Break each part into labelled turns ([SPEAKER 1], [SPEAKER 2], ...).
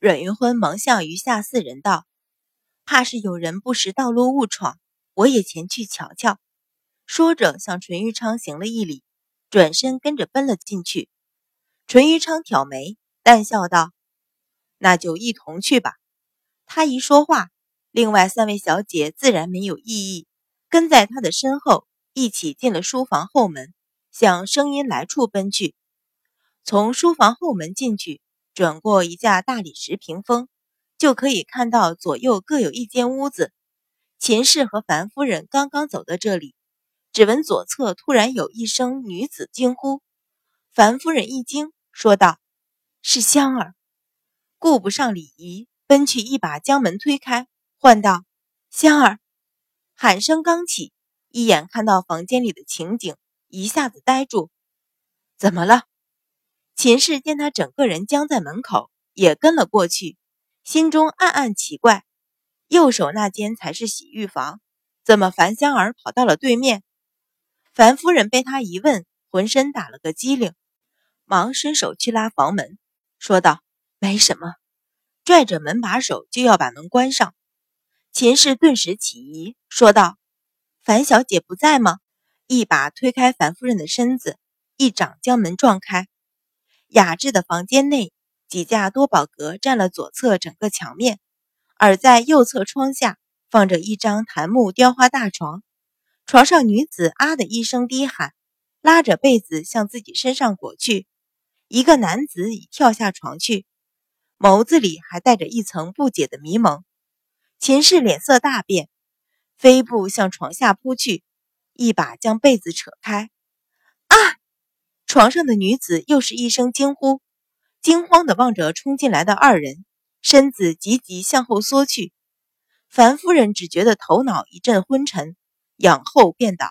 [SPEAKER 1] 阮云欢忙向余下四人道：“怕是有人不识道路误闯，我也前去瞧瞧。”说着向淳于昌行了一礼，转身跟着奔了进去。淳于昌挑眉，淡笑道：“那就一同去吧。”他一说话，另外三位小姐自然没有异议，跟在他的身后，一起进了书房后门，向声音来处奔去。从书房后门进去，转过一架大理石屏风，就可以看到左右各有一间屋子。秦氏和樊夫人刚刚走到这里，只闻左侧突然有一声女子惊呼。樊夫人一惊，说道：“是香儿。”顾不上礼仪，奔去一把将门推开，唤道：“香儿！”喊声刚起，一眼看到房间里的情景，一下子呆住。怎么了？秦氏见他整个人僵在门口，也跟了过去，心中暗暗奇怪：右手那间才是洗浴房，怎么樊香儿跑到了对面？樊夫人被他一问，浑身打了个激灵，忙伸手去拉房门，说道：“没什么。”拽着门把手就要把门关上。秦氏顿时起疑，说道：“樊小姐不在吗？”一把推开樊夫人的身子，一掌将门撞开。雅致的房间内，几架多宝阁占了左侧整个墙面，而在右侧窗下放着一张檀木雕花大床，床上女子啊的一声低喊，拉着被子向自己身上裹去。一个男子已跳下床去，眸子里还带着一层不解的迷蒙。秦氏脸色大变，飞步向床下扑去，一把将被子扯开。床上的女子又是一声惊呼，惊慌地望着冲进来的二人，身子急急向后缩去。樊夫人只觉得头脑一阵昏沉，仰后便倒。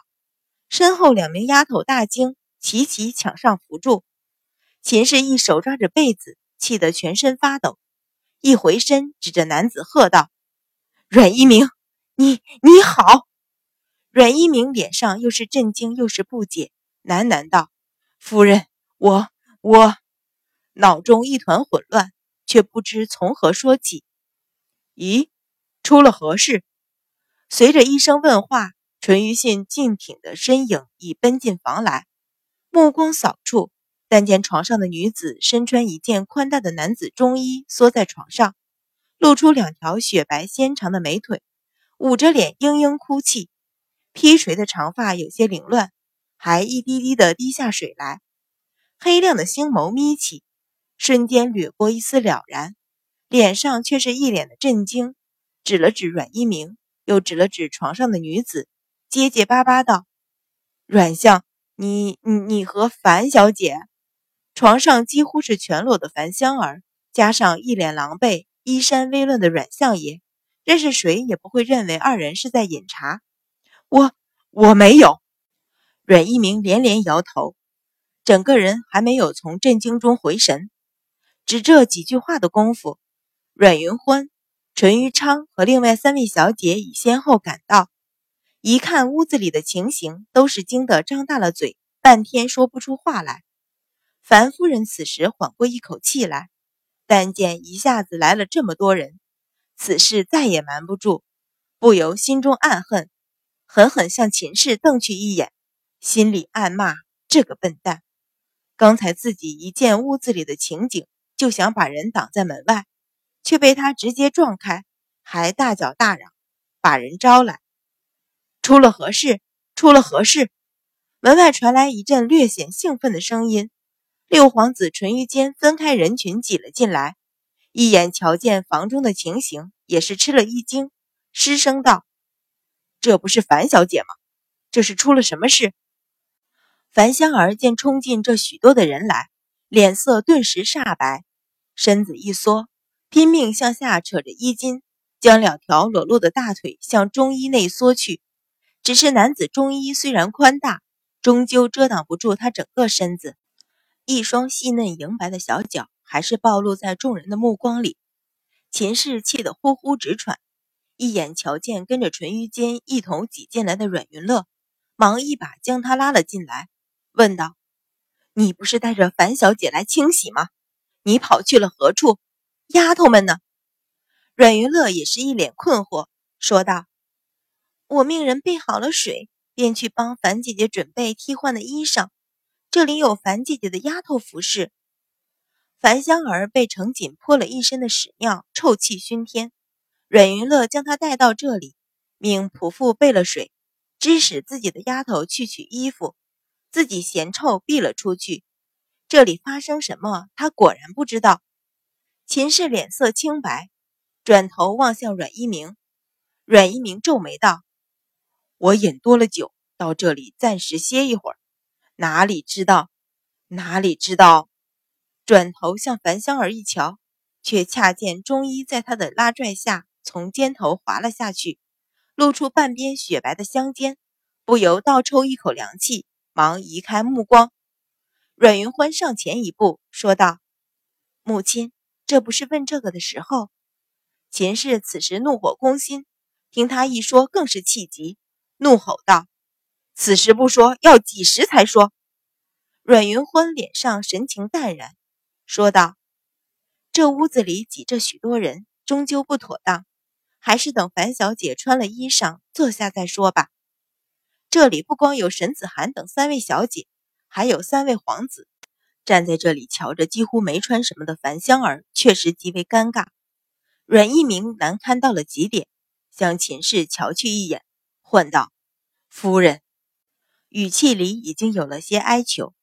[SPEAKER 1] 身后两名丫头大惊，齐齐抢上扶住。秦氏一手抓着被子，气得全身发抖，一回身指着男子喝道：“阮一鸣，你你好！”阮一鸣脸上又是震惊又是不解，喃喃道。夫人，我我脑中一团混乱，却不知从何说起。咦，出了何事？随着一声问话，淳于信静挺的身影已奔进房来，目光扫处，但见床上的女子身穿一件宽大的男子中衣，缩在床上，露出两条雪白纤长的美腿，捂着脸嘤嘤哭泣，披垂的长发有些凌乱。还一滴滴的滴下水来，黑亮的星眸眯起，瞬间掠过一丝了然，脸上却是一脸的震惊，指了指阮一鸣，又指了指床上的女子，结结巴巴道：“阮相，你你你和樊小姐。”床上几乎是全裸的樊香儿，加上一脸狼狈、衣衫微乱的阮相爷，认识谁也不会认为二人是在饮茶。我我没有。阮一鸣连连摇头，整个人还没有从震惊中回神。只这几句话的功夫，阮云欢、淳于昌和另外三位小姐已先后赶到。一看屋子里的情形，都是惊得张大了嘴，半天说不出话来。樊夫人此时缓过一口气来，但见一下子来了这么多人，此事再也瞒不住，不由心中暗恨，狠狠向秦氏瞪去一眼。心里暗骂这个笨蛋，刚才自己一见屋子里的情景，就想把人挡在门外，却被他直接撞开，还大叫大嚷，把人招来。出了何事？出了何事？门外传来一阵略显兴奋的声音。六皇子淳于坚分开人群挤了进来，一眼瞧见房中的情形，也是吃了一惊，失声道：“这不是樊小姐吗？这是出了什么事？”樊香儿见冲进这许多的人来，脸色顿时煞白，身子一缩，拼命向下扯着衣襟，将两条裸露的大腿向中衣内缩去。只是男子中衣虽然宽大，终究遮挡不住他整个身子，一双细嫩莹白的小脚还是暴露在众人的目光里。秦氏气得呼呼直喘，一眼瞧见跟着淳于坚一同挤进来的阮云乐，忙一把将他拉了进来。问道：“你不是带着樊小姐来清洗吗？你跑去了何处？丫头们呢？阮云乐也是一脸困惑，说道：“我命人备好了水，便去帮樊姐姐准备替换的衣裳。这里有樊姐姐的丫头服侍。”樊香儿被程锦泼了一身的屎尿，臭气熏天。阮云乐将她带到这里，命仆妇备了水，指使自己的丫头去取衣服，自己嫌臭避了出去。这里发生什么，他果然不知道。秦氏脸色清白，转头望向阮一鸣。阮一鸣皱眉道：“我饮多了酒，到这里暂时歇一会儿。哪里知道，哪里知道。”转头向樊香儿一瞧，却恰见中医在他的拉拽下。从肩头滑了下去，露出半边雪白的香肩，不由倒抽一口凉气，忙移开目光。阮云欢上前一步，说道：“母亲，这不是问这个的时候。”秦氏此时怒火攻心，听他一说，更是气急，怒吼道：“此时不说，要几时才说？”阮云欢脸上神情淡然，说道：“这屋子里挤着许多人，终究不妥当。”还是等樊小姐穿了衣裳坐下再说吧。这里不光有沈子涵等三位小姐，还有三位皇子站在这里瞧着，几乎没穿什么的樊香儿，确实极为尴尬。阮一鸣难堪到了极点，向秦氏瞧去一眼，唤道：“夫人。”语气里已经有了些哀求。